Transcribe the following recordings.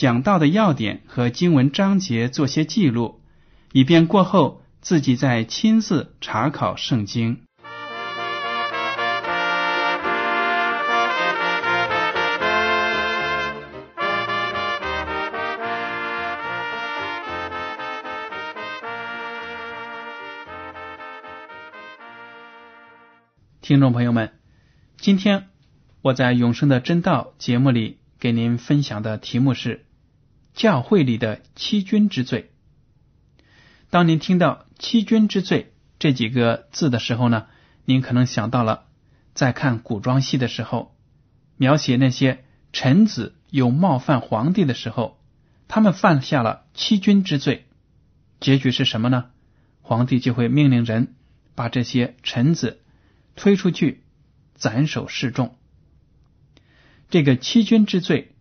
讲到的要点和经文章节做些记录，以便过后自己再亲自查考圣经。听众朋友们，今天我在《永生的真道》节目里给您分享的题目是“教会里的欺君之罪”。当您听到“欺君之罪”这几个字的时候呢，您可能想到了在看古装戏的时候，描写那些臣子有冒犯皇帝的时候，他们犯下了欺君之罪，结局是什么呢？皇帝就会命令人把这些臣子。推出去斩首示众，这个欺君之罪，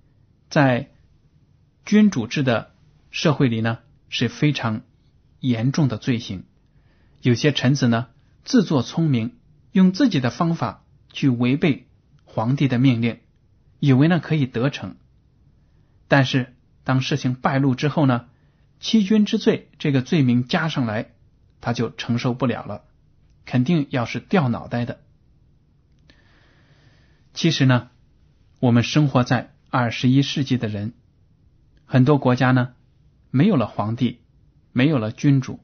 在君主制的社会里呢是非常严重的罪行。有些臣子呢自作聪明，用自己的方法去违背皇帝的命令，以为呢可以得逞。但是当事情败露之后呢，欺君之罪这个罪名加上来，他就承受不了了。肯定要是掉脑袋的。其实呢，我们生活在二十一世纪的人，很多国家呢没有了皇帝，没有了君主，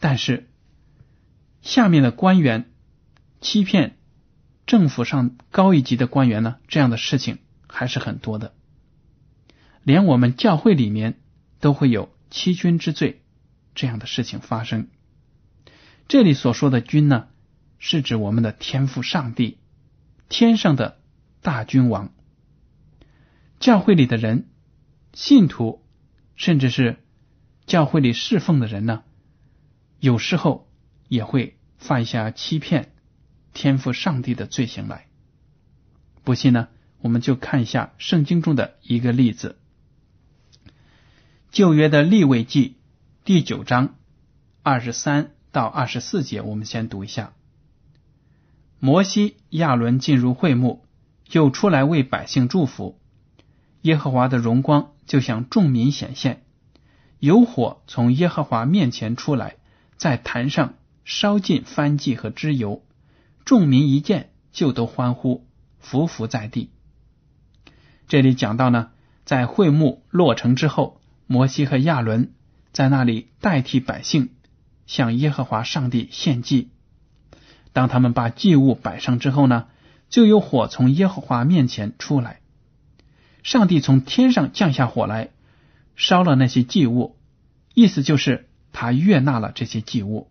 但是下面的官员欺骗政府上高一级的官员呢，这样的事情还是很多的。连我们教会里面都会有欺君之罪这样的事情发生。这里所说的“君”呢，是指我们的天父上帝，天上的大君王。教会里的人、信徒，甚至是教会里侍奉的人呢，有时候也会犯下欺骗天赋上帝的罪行来。不信呢，我们就看一下圣经中的一个例子：旧约的立位记第九章二十三。到二十四节，我们先读一下。摩西、亚伦进入会幕，又出来为百姓祝福。耶和华的荣光就向众民显现，有火从耶和华面前出来，在坛上烧尽燔祭和脂油。众民一见，就都欢呼，伏伏在地。这里讲到呢，在会幕落成之后，摩西和亚伦在那里代替百姓。向耶和华上帝献祭。当他们把祭物摆上之后呢，就有火从耶和华面前出来。上帝从天上降下火来，烧了那些祭物，意思就是他悦纳了这些祭物。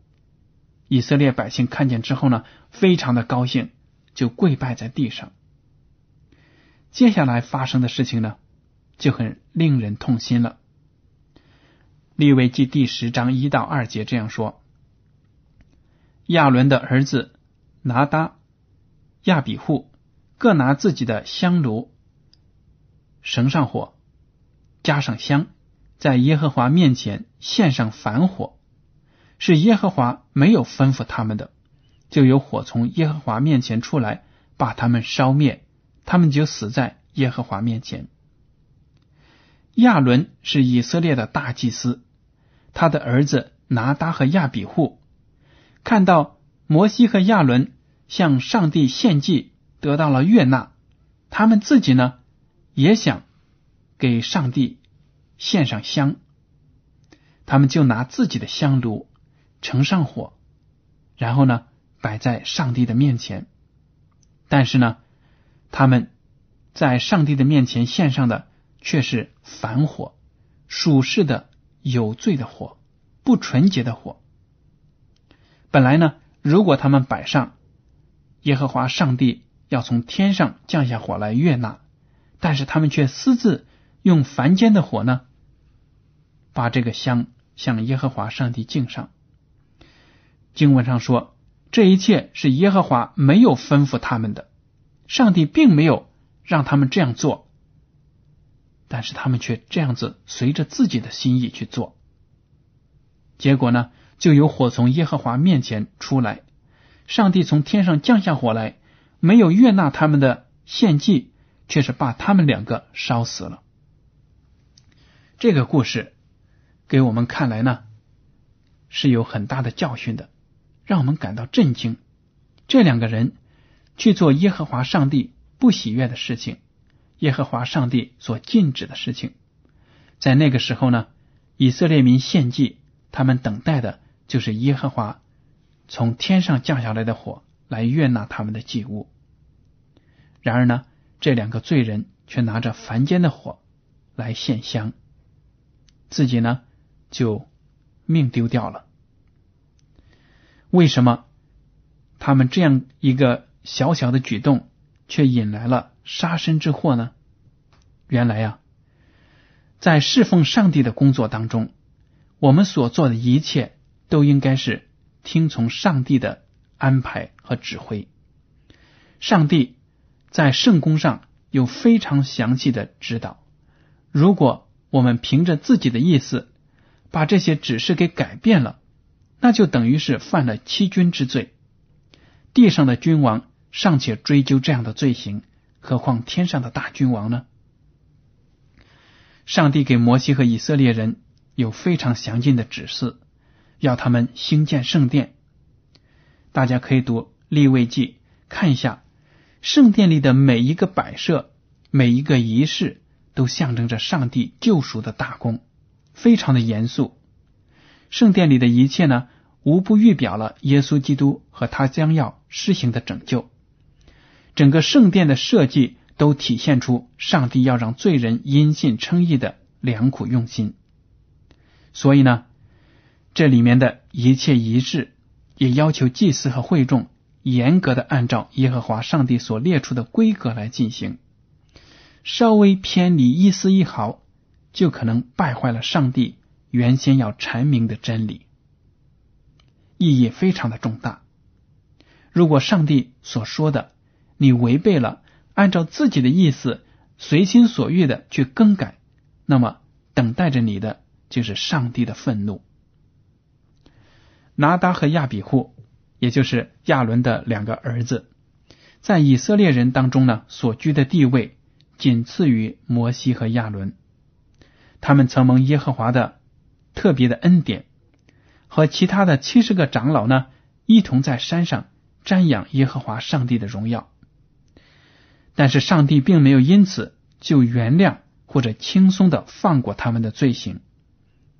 以色列百姓看见之后呢，非常的高兴，就跪拜在地上。接下来发生的事情呢，就很令人痛心了。利未记第十章一到二节这样说：亚伦的儿子拿达、亚比户各拿自己的香炉，绳上火，加上香，在耶和华面前献上反火。是耶和华没有吩咐他们的，就有火从耶和华面前出来，把他们烧灭，他们就死在耶和华面前。亚伦是以色列的大祭司。他的儿子拿达和亚比户看到摩西和亚伦向上帝献祭得到了悦纳，他们自己呢也想给上帝献上香，他们就拿自己的香炉盛上火，然后呢摆在上帝的面前。但是呢，他们在上帝的面前献上的却是凡火，属世的有罪的火，不纯洁的火。本来呢，如果他们摆上，耶和华上帝要从天上降下火来悦纳，但是他们却私自用凡间的火呢，把这个香向耶和华上帝敬上。经文上说。这一切是耶和华没有吩咐他们的，上帝并没有让他们这样做，但是他们却这样子随着自己的心意去做。结果呢，就有火从耶和华面前出来，上帝从天上降下火来，没有悦纳他们的献祭，却是把他们两个烧死了。这个故事给我们看来呢，是有很大的教训的。让我们感到震惊。这两个人去做耶和华上帝不喜悦的事情，耶和华上帝所禁止的事情。在那个时候呢，以色列民献祭，他们等待的就是耶和华从天上降下来的火来悦纳他们的祭物。然而呢，这两个罪人却拿着凡间的火来献香，自己呢就命丢掉了。为什么他们这样一个小小的举动，却引来了杀身之祸呢？原来呀，在侍奉上帝的工作当中，我们所做的一切都应该是听从上帝的安排和指挥。上帝在圣宫上有非常详细的指导。如果我们凭着自己的意思把这些指示给改变了，那就等于是犯了欺君之罪。地上的君王尚且追究这样的罪行，何况天上的大君王呢？上帝给摩西和以色列人有非常详尽的指示，要他们兴建圣殿。大家可以读立位记，看一下圣殿里的每一个摆设、每一个仪式，都象征着上帝救赎的大功，非常的严肃。圣殿里的一切呢？无不预表了耶稣基督和他将要施行的拯救。整个圣殿的设计都体现出上帝要让罪人因信称义的良苦用心。所以呢，这里面的一切仪式也要求祭司和会众严格的按照耶和华上帝所列出的规格来进行。稍微偏离一丝一毫，就可能败坏了上帝原先要阐明的真理。意义非常的重大。如果上帝所说的你违背了，按照自己的意思随心所欲的去更改，那么等待着你的就是上帝的愤怒。拿达和亚比户，也就是亚伦的两个儿子，在以色列人当中呢，所居的地位仅次于摩西和亚伦。他们曾蒙耶和华的特别的恩典。和其他的七十个长老呢，一同在山上瞻仰耶和华上帝的荣耀。但是上帝并没有因此就原谅或者轻松的放过他们的罪行，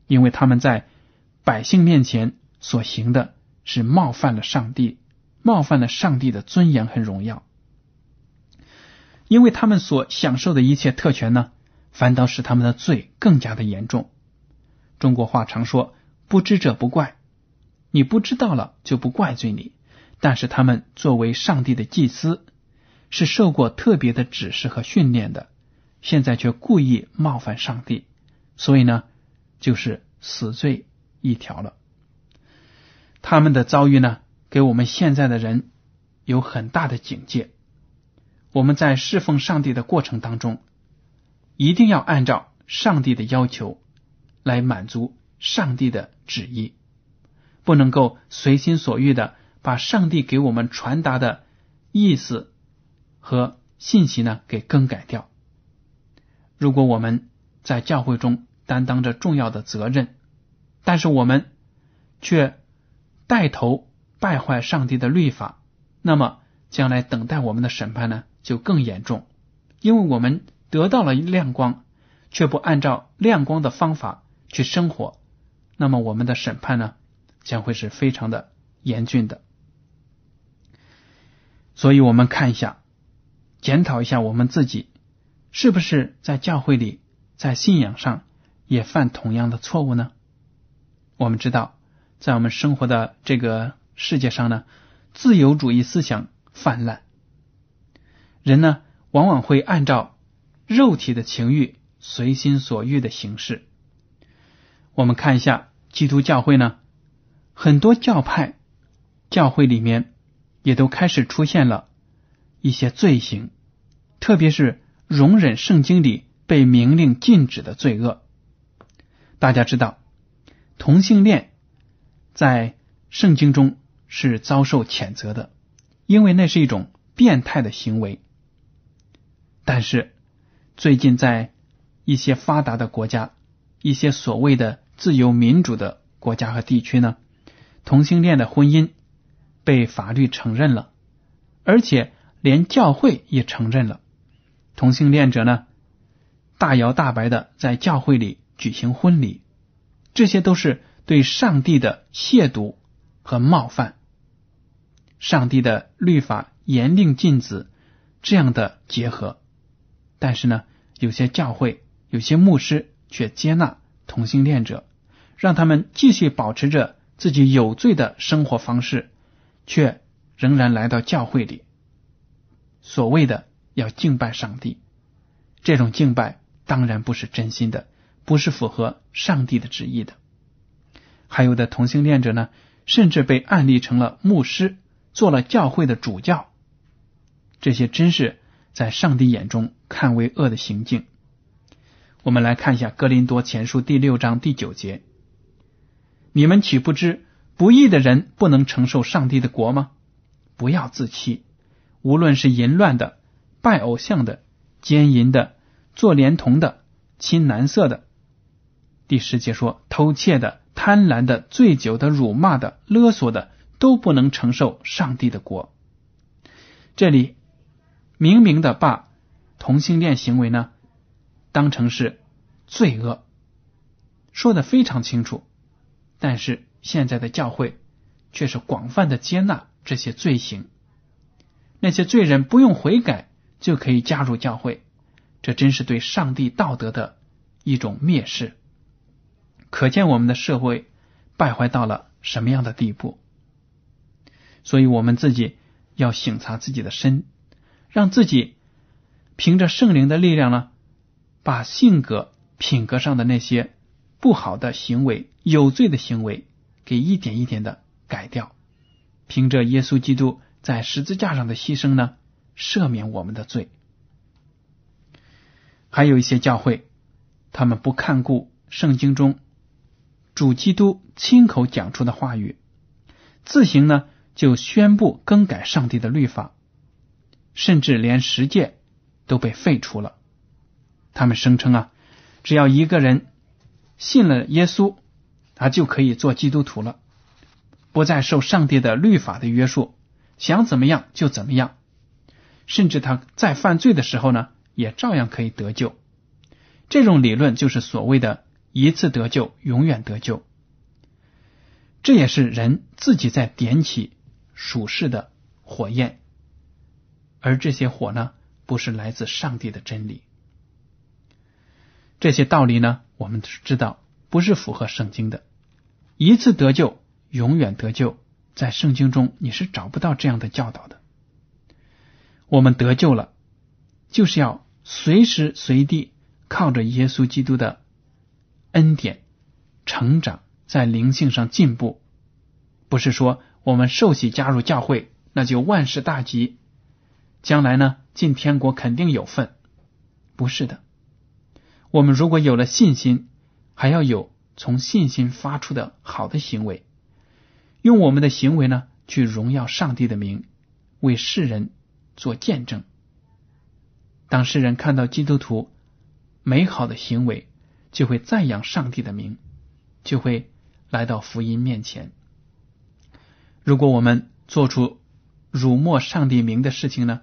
因为他们在百姓面前所行的是冒犯了上帝，冒犯了上帝的尊严和荣耀。因为他们所享受的一切特权呢，反倒使他们的罪更加的严重。中国话常说。不知者不怪，你不知道了就不怪罪你。但是他们作为上帝的祭司，是受过特别的指示和训练的，现在却故意冒犯上帝，所以呢，就是死罪一条了。他们的遭遇呢，给我们现在的人有很大的警戒。我们在侍奉上帝的过程当中，一定要按照上帝的要求来满足。上帝的旨意不能够随心所欲的把上帝给我们传达的意思和信息呢给更改掉。如果我们在教会中担当着重要的责任，但是我们却带头败坏上帝的律法，那么将来等待我们的审判呢就更严重，因为我们得到了亮光，却不按照亮光的方法去生活，那么我们的审判呢，将会是非常的严峻的。所以，我们看一下，检讨一下我们自己，是不是在教会里，在信仰上也犯同样的错误呢？我们知道，在我们生活的这个世界上呢，自由主义思想泛滥，人呢往往会按照肉体的情欲。随心所欲的形式。我们看一下基督教会呢，很多教派教会里面也都开始出现了一些罪行，特别是容忍圣经里被明令禁止的罪恶。大家知道，同性恋在圣经中是遭受谴责的，因为那是一种变态的行为。但是最近在一些发达的国家，一些所谓的自由民主的国家和地区呢，同性恋的婚姻被法律承认了，而且连教会也承认了。同性恋者呢，大摇大摆的在教会里举行婚礼，这些都是对上帝的亵渎和冒犯。上帝的律法严令禁止这样的结合，但是呢，有些教会。有些牧师却接纳同性恋者，让他们继续保持着自己有罪的生活方式，却仍然来到教会里。所谓的要敬拜上帝，这种敬拜当然不是真心的，不是符合上帝的旨意的。还有的同性恋者呢，甚至被案例成了牧师，做了教会的主教。这些真是在上帝眼中看为恶的行径。我们来看一下《哥林多前书》第六章第九节：“你们岂不知不义的人不能承受上帝的国吗？不要自欺，无论是淫乱的、拜偶像的、奸淫的、做连同的、亲男色的。”第十节说：“偷窃的、贪婪的、醉酒的、辱骂的、勒索的，都不能承受上帝的国。”这里明明的把同性恋行为呢？当成是罪恶，说的非常清楚，但是现在的教会却是广泛的接纳这些罪行，那些罪人不用悔改就可以加入教会，这真是对上帝道德的一种蔑视。可见我们的社会败坏到了什么样的地步？所以我们自己要省察自己的身，让自己凭着圣灵的力量呢。把性格、品格上的那些不好的行为、有罪的行为，给一点一点的改掉。凭着耶稣基督在十字架上的牺牲呢，赦免我们的罪。还有一些教会，他们不看顾圣经中主基督亲口讲出的话语，自行呢就宣布更改上帝的律法，甚至连十诫都被废除了。他们声称啊，只要一个人信了耶稣，他就可以做基督徒了，不再受上帝的律法的约束，想怎么样就怎么样，甚至他在犯罪的时候呢，也照样可以得救。这种理论就是所谓的一次得救，永远得救。这也是人自己在点起属世的火焰，而这些火呢，不是来自上帝的真理。这些道理呢，我们知道不是符合圣经的。一次得救，永远得救，在圣经中你是找不到这样的教导的。我们得救了，就是要随时随地靠着耶稣基督的恩典成长，在灵性上进步。不是说我们受洗加入教会，那就万事大吉，将来呢进天国肯定有份。不是的。我们如果有了信心，还要有从信心发出的好的行为，用我们的行为呢去荣耀上帝的名，为世人做见证。当世人看到基督徒美好的行为，就会赞扬上帝的名，就会来到福音面前。如果我们做出辱没上帝名的事情呢，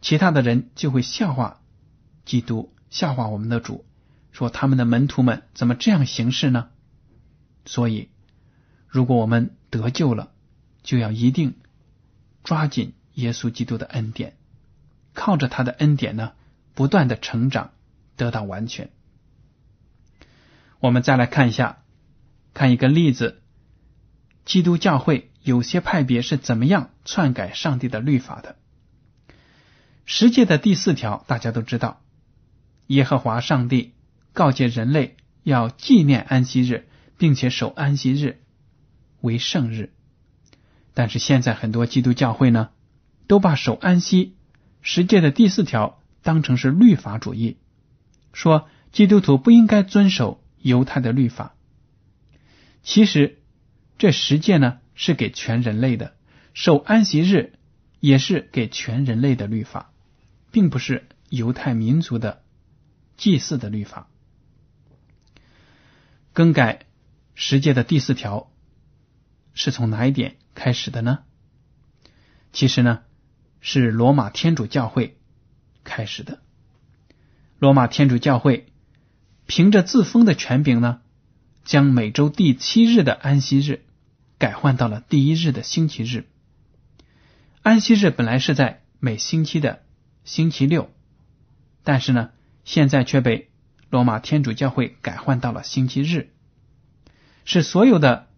其他的人就会笑话基督，笑话我们的主。说他们的门徒们怎么这样行事呢？所以，如果我们得救了，就要一定抓紧耶稣基督的恩典，靠着他的恩典呢，不断的成长，得到完全。我们再来看一下，看一个例子：基督教会有些派别是怎么样篡改上帝的律法的？十诫的第四条大家都知道，耶和华上帝告诫人类要纪念安息日，并且守安息日为圣日。但是现在很多基督教会呢，都把守安息十诫的第四条当成是律法主义，说基督徒不应该遵守犹太的律法。其实这十诫呢是给全人类的，守安息日也是给全人类的律法，并不是犹太民族的祭祀的律法。更改十诫的第四条是从哪一点？开始的呢？其实呢，是罗马天主教会开始的。罗马天主教会凭着自封的权柄呢，将每周第七日的安息日改换到了第一日的星期日。安息日本来是在每星期的星期六，但是呢，现在却被罗马天主教会改换到了星期日，是所有的。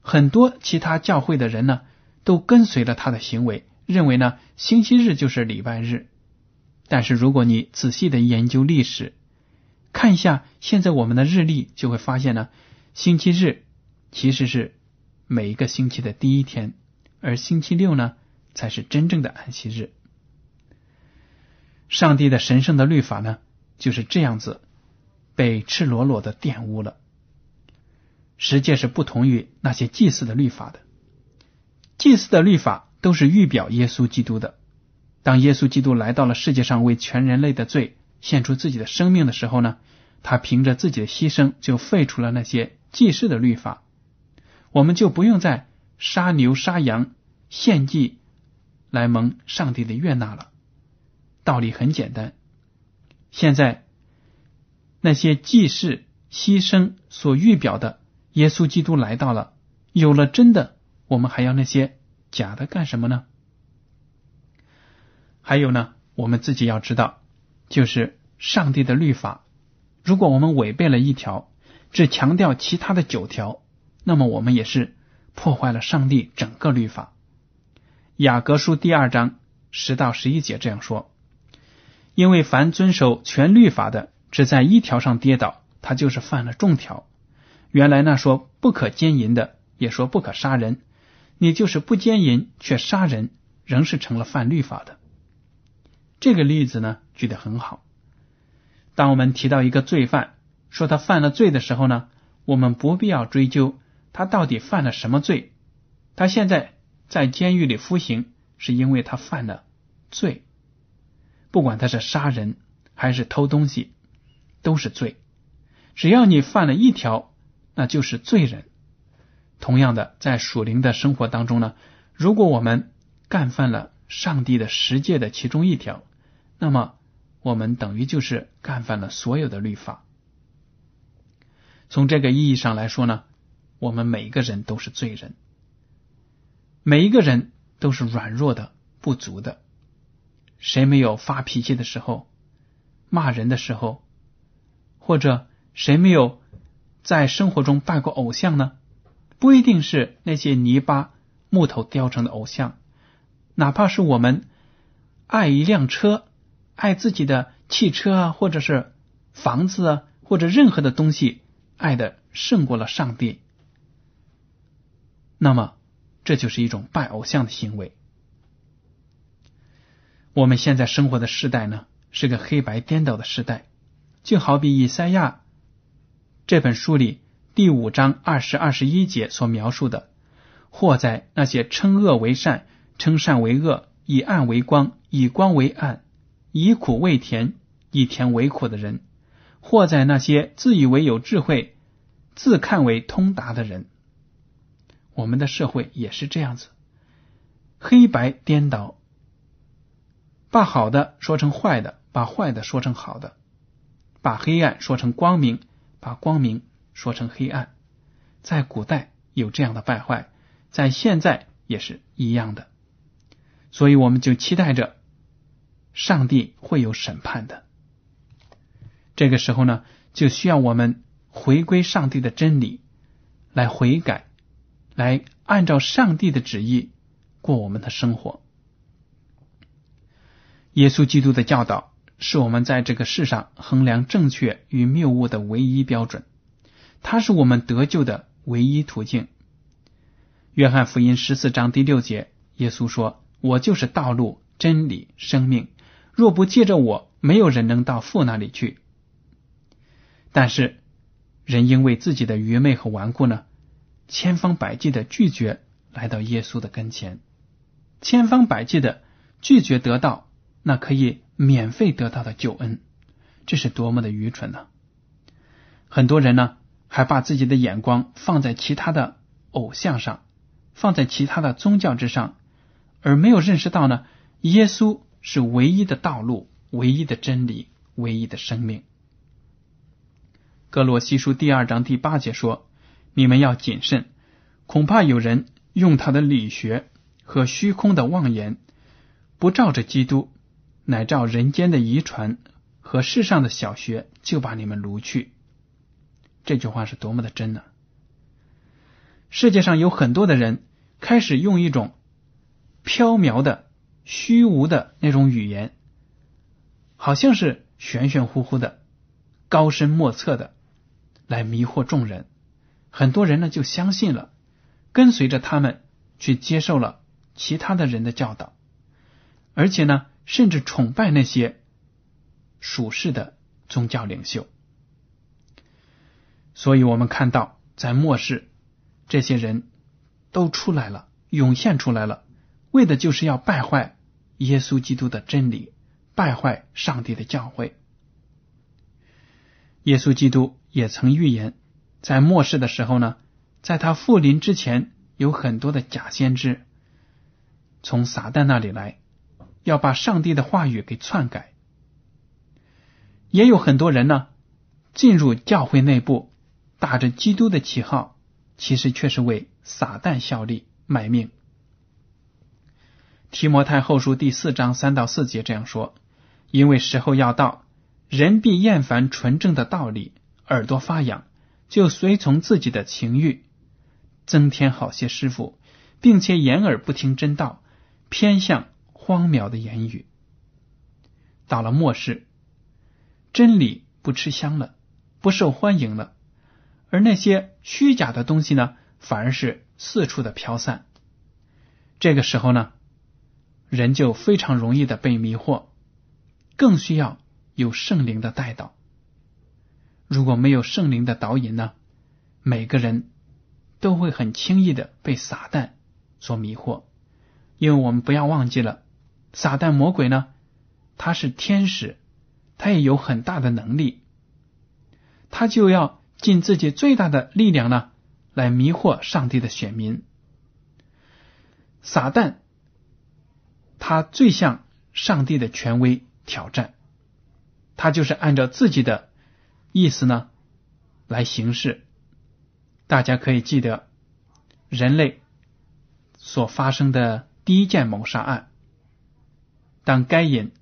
很多其他教会的人呢，都跟随了他的行为，认为呢星期日就是礼拜日。但是如果你仔细的研究历史，看一下现在我们的日历，就会发现呢，星期日其实是每一个星期的第一天，而星期六呢才是真正的安息日。上帝的神圣的律法呢，就是这样子被赤裸裸的玷污了。实际是不同于那些祭祀的律法的。祭祀的律法都是预表耶稣基督的。当耶稣基督来到了世界上，为全人类的罪献出自己的生命的时候呢，他凭着自己的牺牲就废除了那些祭祀的律法，我们就不用再杀牛杀羊献祭来蒙上帝的悦纳了。道理很简单。现在那些祭祀牺牲所预表的。耶稣基督来到了，有了真的，我们还要那些假的干什么呢？还有呢，我们自己要知道，就是上帝的律法，如果我们违背了一条，只强调其他的九条，那么我们也是破坏了上帝整个律法。雅各书第二章十到十一节这样说：因为凡遵守全律法的，只在一条上跌倒，他就是犯了众条。原来那说不可奸淫的，也说不可杀人，你就是不奸淫却杀人，仍是成了犯律法的。这个例子呢举得很好。当我们提到一个罪犯，说他犯了罪的时候呢，我们不必要追究他到底犯了什么罪。他现在在监狱里服刑，是因为他犯了罪。不管他是杀人还是偷东西，都是罪。只要你犯了一条。那就是罪人。同样的，在属灵的生活当中呢，如果我们干犯了上帝的十诫的其中一条，那么我们等于就是干犯了所有的律法。从这个意义上来说呢，我们每一个人都是罪人，每一个人都是软弱的、不足的。谁没有发脾气的时候、骂人的时候，或者谁没有？在生活中拜过偶像呢？不一定是那些泥巴、木头雕成的偶像，哪怕是我们爱一辆车、爱自己的汽车啊，或者是房子啊，或者任何的东西，爱的胜过了上帝，那么这就是一种拜偶像的行为。我们现在生活的时代呢，是个黑白颠倒的时代，就好比以赛亚。这本书里第五章二十二十一节所描述的，或在那些称恶为善、称善为恶、以暗为光、以光为暗、以苦为甜、以甜为苦的人；或在那些自以为有智慧、自看为通达的人。我们的社会也是这样子，黑白颠倒，把好的说成坏的，把坏的说成好的，把黑暗说成光明，把光明说成黑暗。在古代有这样的败坏，在现在也是一样的。所以我们就期待着上帝会有审判的。这个时候呢，就需要我们回归上帝的真理，来悔改，来按照上帝的旨意过我们的生活。耶稣基督的教导是我们在这个世上衡量正确与谬误的唯一标准，它是我们得救的唯一途径。约翰福音十四章第六节，耶稣说。我就是道路、真理、生命。若不借着我，没有人能到父那里去。但是，人因为自己的愚昧和顽固呢，千方百计的拒绝来到耶稣的跟前，千方百计的拒绝得到那可以免费得到的救恩，这是多么的愚蠢呢？很多人呢，还把自己的眼光放在其他的偶像上，放在其他的宗教之上。而没有认识到呢，耶稣是唯一的道路、唯一的真理、唯一的生命。格罗西书第二章第八节说：“你们要谨慎，恐怕有人用他的理学和虚空的妄言，不照着基督，乃照人间的遗传和世上的小学，就把你们掳去。”这句话是多么的真呢？世界上有很多的人开始用一种。飘渺的、虚无的那种语言，好像是玄玄乎乎的、高深莫测的，来迷惑众人。很多人呢就相信了，跟随着他们去接受了其他的人的教导，而且呢，甚至崇拜那些属世的宗教领袖。所以我们看到，在末世，这些人都出来了，涌现出来了。为的就是要败坏耶稣基督的真理，败坏上帝的教诲。耶稣基督也曾预言，在末世的时候呢，在他复临之前，有很多的假先知从撒旦那里来，要把上帝的话语给篡改。也有很多人呢，进入教会内部，打着基督的旗号，其实却是为撒旦效力卖命。提摩太后书第四章三到四节这样说：“因为时候要到，人必厌烦纯正的道理，耳朵发痒，就随从自己的情欲，增添好些师傅，并且掩耳不听真道，偏向荒谬的言语。到了末世，真理不吃香了，不受欢迎了，而那些虚假的东西呢，反而是四处的飘散。这个时候呢？”人就非常容易的被迷惑，更需要有圣灵的带导。如果没有圣灵的导引呢，每个人都会很轻易的被撒旦所迷惑。因为我们不要忘记了，撒旦魔鬼呢，他是天使，他也有很大的能力，他就要尽自己最大的力量呢，来迷惑上帝的选民。撒旦。他最向上帝的权威挑战，他就是按照自己的意思呢来行事。大家可以记得人类所发生的第一件谋杀案，当该隐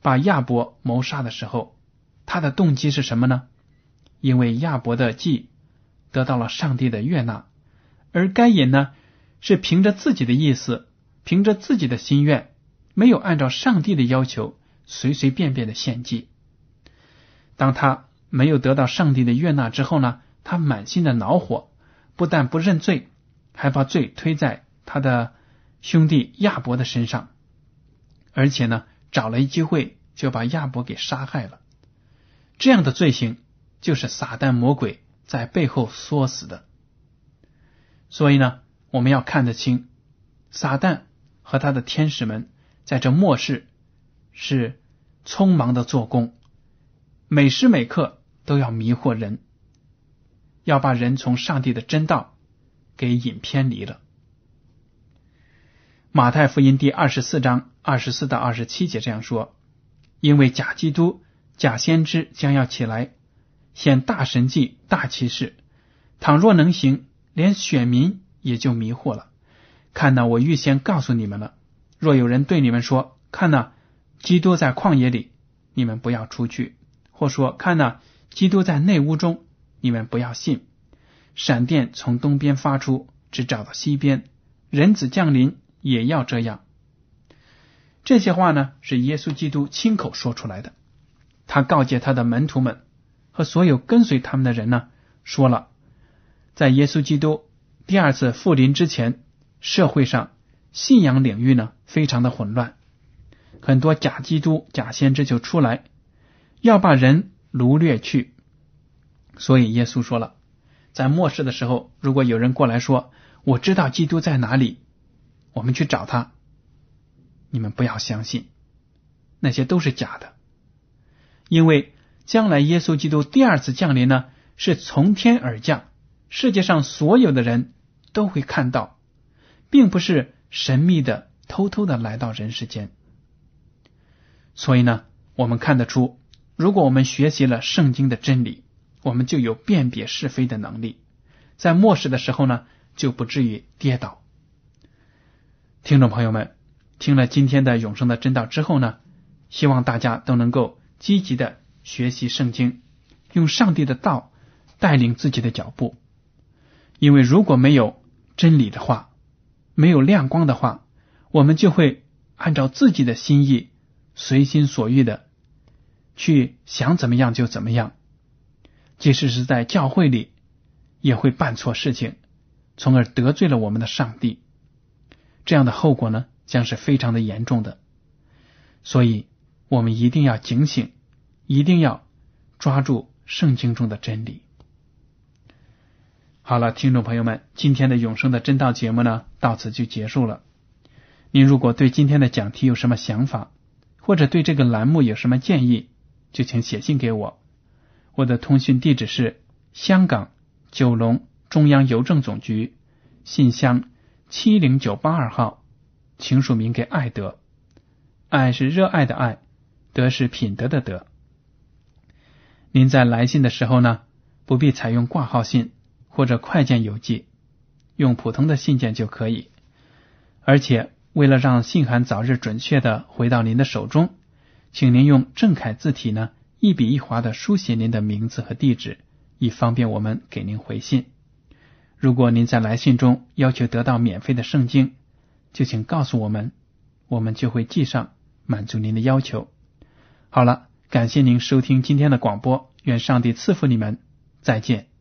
把亚伯谋杀的时候，他的动机是什么呢？因为亚伯的祭得到了上帝的悦纳，而该隐呢是凭着自己的意思，凭着自己的心愿。没有按照上帝的要求随随便便的献祭。当他没有得到上帝的悦纳之后呢，他满心的恼火，不但不认罪，还把罪推在他的兄弟亚伯的身上，而且呢，找了一机会就把亚伯给杀害了。这样的罪行就是撒旦魔鬼在背后唆死的。所以呢，我们要看得清撒旦和他的天使们。在这末世，是匆忙的做工，每时每刻都要迷惑人，要把人从上帝的真道给引偏离了。马太福音第二十四章二十四到二十七节这样说：“因为假基督假先知将要起来，显大神迹、大奇事。倘若能行，连选民也就迷惑了。看呐，我预先告诉你们了。若有人对你们说：“看呐，基督在旷野里”，你们不要出去；或说：“看呐，基督在内屋中”，你们不要信。闪电从东边发出，只找到西边；人子降临也要这样。这些话呢，是耶稣基督亲口说出来的。他告诫他的门徒们和所有跟随他们的人呢，说了，在耶稣基督第二次复临之前，社会上信仰领域呢非常的混乱，很多假基督、假先知就出来，要把人掳掠去。所以耶稣说了。在末世的时候，如果有人过来说：“我知道基督在哪里，我们去找他。”你们不要相信，那些都是假的。因为将来耶稣基督第二次降临呢，是从天而降，世界上所有的人都会看到，并不是神秘的、偷偷的来到人世间。所以呢，我们看得出，如果我们学习了圣经的真理。我们就有辨别是非的能力，在末世的时候呢，就不至于跌倒。听众朋友们，听了今天的永生的真道之后呢，希望大家都能够积极的学习圣经，用上帝的道带领自己的脚步。因为如果没有真理的话，没有亮光的话，我们就会按照自己的心意、随心所欲的去想怎么样就怎么样。即使是在教会里，也会办错事情，从而得罪了我们的上帝。这样的后果呢，将是非常的严重的。所以，我们一定要警醒，一定要抓住圣经中的真理。好了，听众朋友们，今天的永生的真道节目呢，到此就结束了。您如果对今天的讲题有什么想法，或者对这个栏目有什么建议，就请写信给我。我的通讯地址是香港九龙中央邮政总局信箱七零九八二号，请署名给爱德。爱是热爱的爱，德是品德的德。您在来信的时候呢，不必采用挂号信或者快件邮寄，用普通的信件就可以。而且，为了让信函早日准确的回到您的手中，请您用正楷字体呢。一笔一划的书写您的名字和地址，以方便我们给您回信。如果您在来信中要求得到免费的圣经，就请告诉我们，我们就会寄上，满足您的要求。好了，感谢您收听今天的广播，愿上帝赐福你们，再见。